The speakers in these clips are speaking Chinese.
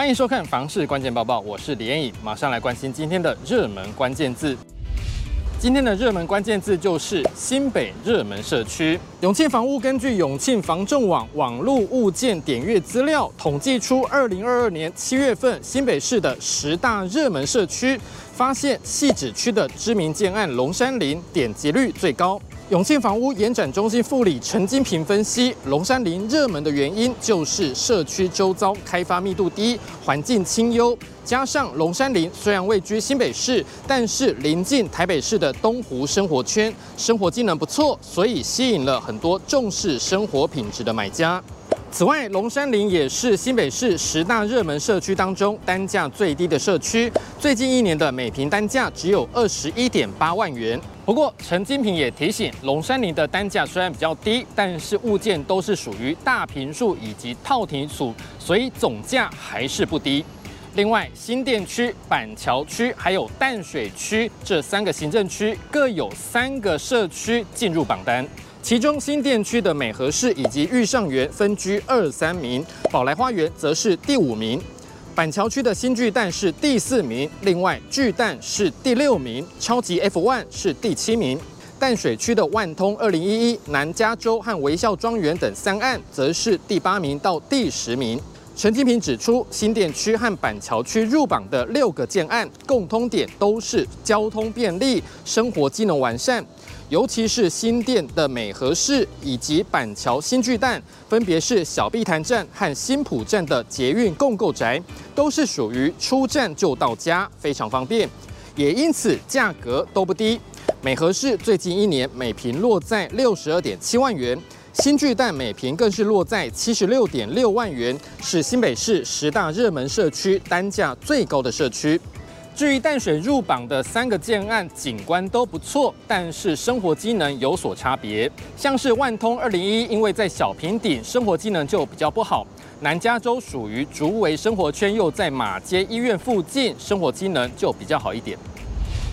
欢迎收看《房市关键报报》，我是李彦颖，马上来关心今天的热门关键字。今天的热门关键字就是新北热门社区。永庆房屋根据永庆房仲网网络物件点阅资料统计出，二零二二年七月份新北市的十大热门社区，发现汐止区的知名建案龙山林点击率最高。永庆房屋延展中心副理陈金平分析，龙山林热门的原因就是社区周遭开发密度低，环境清幽，加上龙山林虽然位居新北市，但是临近台北市的东湖生活圈，生活机能不错，所以吸引了很多重视生活品质的买家。此外，龙山林也是新北市十大热门社区当中单价最低的社区，最近一年的每坪单价只有二十一点八万元。不过，陈金平也提醒，龙山林的单价虽然比较低，但是物件都是属于大坪数以及套厅组，所以总价还是不低。另外，新店区、板桥区还有淡水区这三个行政区各有三个社区进入榜单。其中新店区的美和市以及御上园分居二三名，宝来花园则是第五名，板桥区的新巨蛋是第四名，另外巨蛋是第六名，超级 F One 是第七名，淡水区的万通二零一一、南加州和微笑庄园等三案则是第八名到第十名。陈金平指出，新店区和板桥区入榜的六个建案共通点都是交通便利、生活机能完善。尤其是新店的美和市以及板桥新巨蛋，分别是小碧潭站和新埔站的捷运共构宅，都是属于出站就到家，非常方便，也因此价格都不低。美和市最近一年每坪落在六十二点七万元，新巨蛋每坪更是落在七十六点六万元，是新北市十大热门社区单价最高的社区。至于淡水入榜的三个建案，景观都不错，但是生活机能有所差别。像是万通二零一，因为在小坪顶，生活机能就比较不好；南加州属于竹围生活圈，又在马街医院附近，生活机能就比较好一点。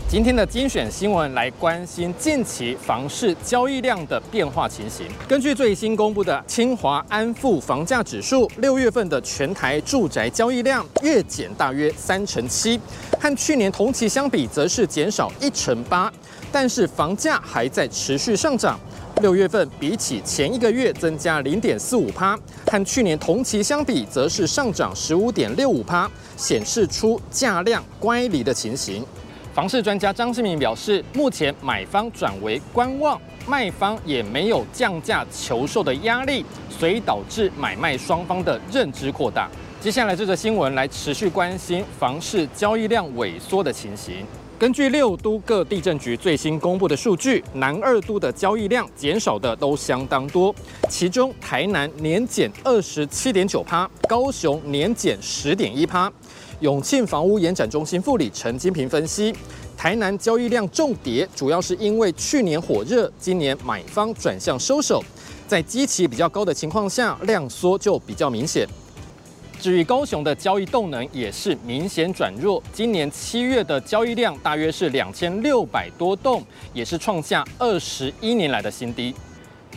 今天的精选新闻来关心近期房市交易量的变化情形。根据最新公布的清华安富房价指数，六月份的全台住宅交易量月减大约三成七，和去年同期相比则是减少一成八，但是房价还在持续上涨。六月份比起前一个月增加零点四五趴，和去年同期相比则是上涨十五点六五趴，显示出价量乖离的情形。房市专家张志明表示，目前买方转为观望，卖方也没有降价求售的压力，所以导致买卖双方的认知扩大。接下来这则新闻来持续关心房市交易量萎缩的情形。根据六都各地政局最新公布的数据，南二都的交易量减少的都相当多，其中台南年减二十七点九趴，高雄年减十点一趴。永庆房屋延展中心副理陈金平分析，台南交易量重跌，主要是因为去年火热，今年买方转向收手，在基期比较高的情况下，量缩就比较明显。至于高雄的交易动能也是明显转弱，今年七月的交易量大约是两千六百多栋，也是创下二十一年来的新低。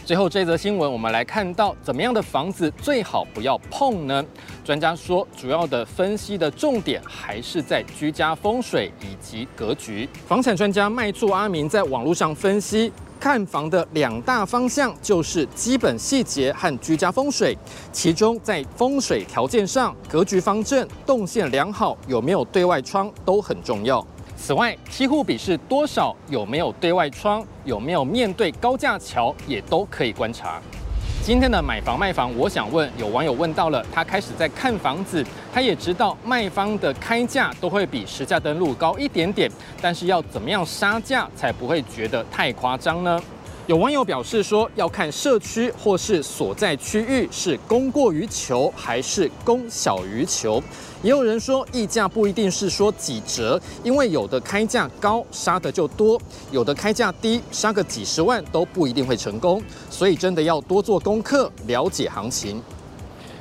最后这则新闻，我们来看到怎么样的房子最好不要碰呢？专家说，主要的分析的重点还是在居家风水以及格局。房产专家卖厝阿明在网络上分析，看房的两大方向就是基本细节和居家风水。其中在风水条件上，格局方正、动线良好、有没有对外窗都很重要。此外，梯户比是多少？有没有对外窗？有没有面对高架桥？也都可以观察。今天的买房卖房，我想问，有网友问到了，他开始在看房子，他也知道卖方的开价都会比实价登录高一点点，但是要怎么样杀价才不会觉得太夸张呢？有网友表示说，要看社区或是所在区域是供过于求还是供小于求。也有人说，溢价不一定是说几折，因为有的开价高杀的就多，有的开价低杀个几十万都不一定会成功。所以真的要多做功课，了解行情。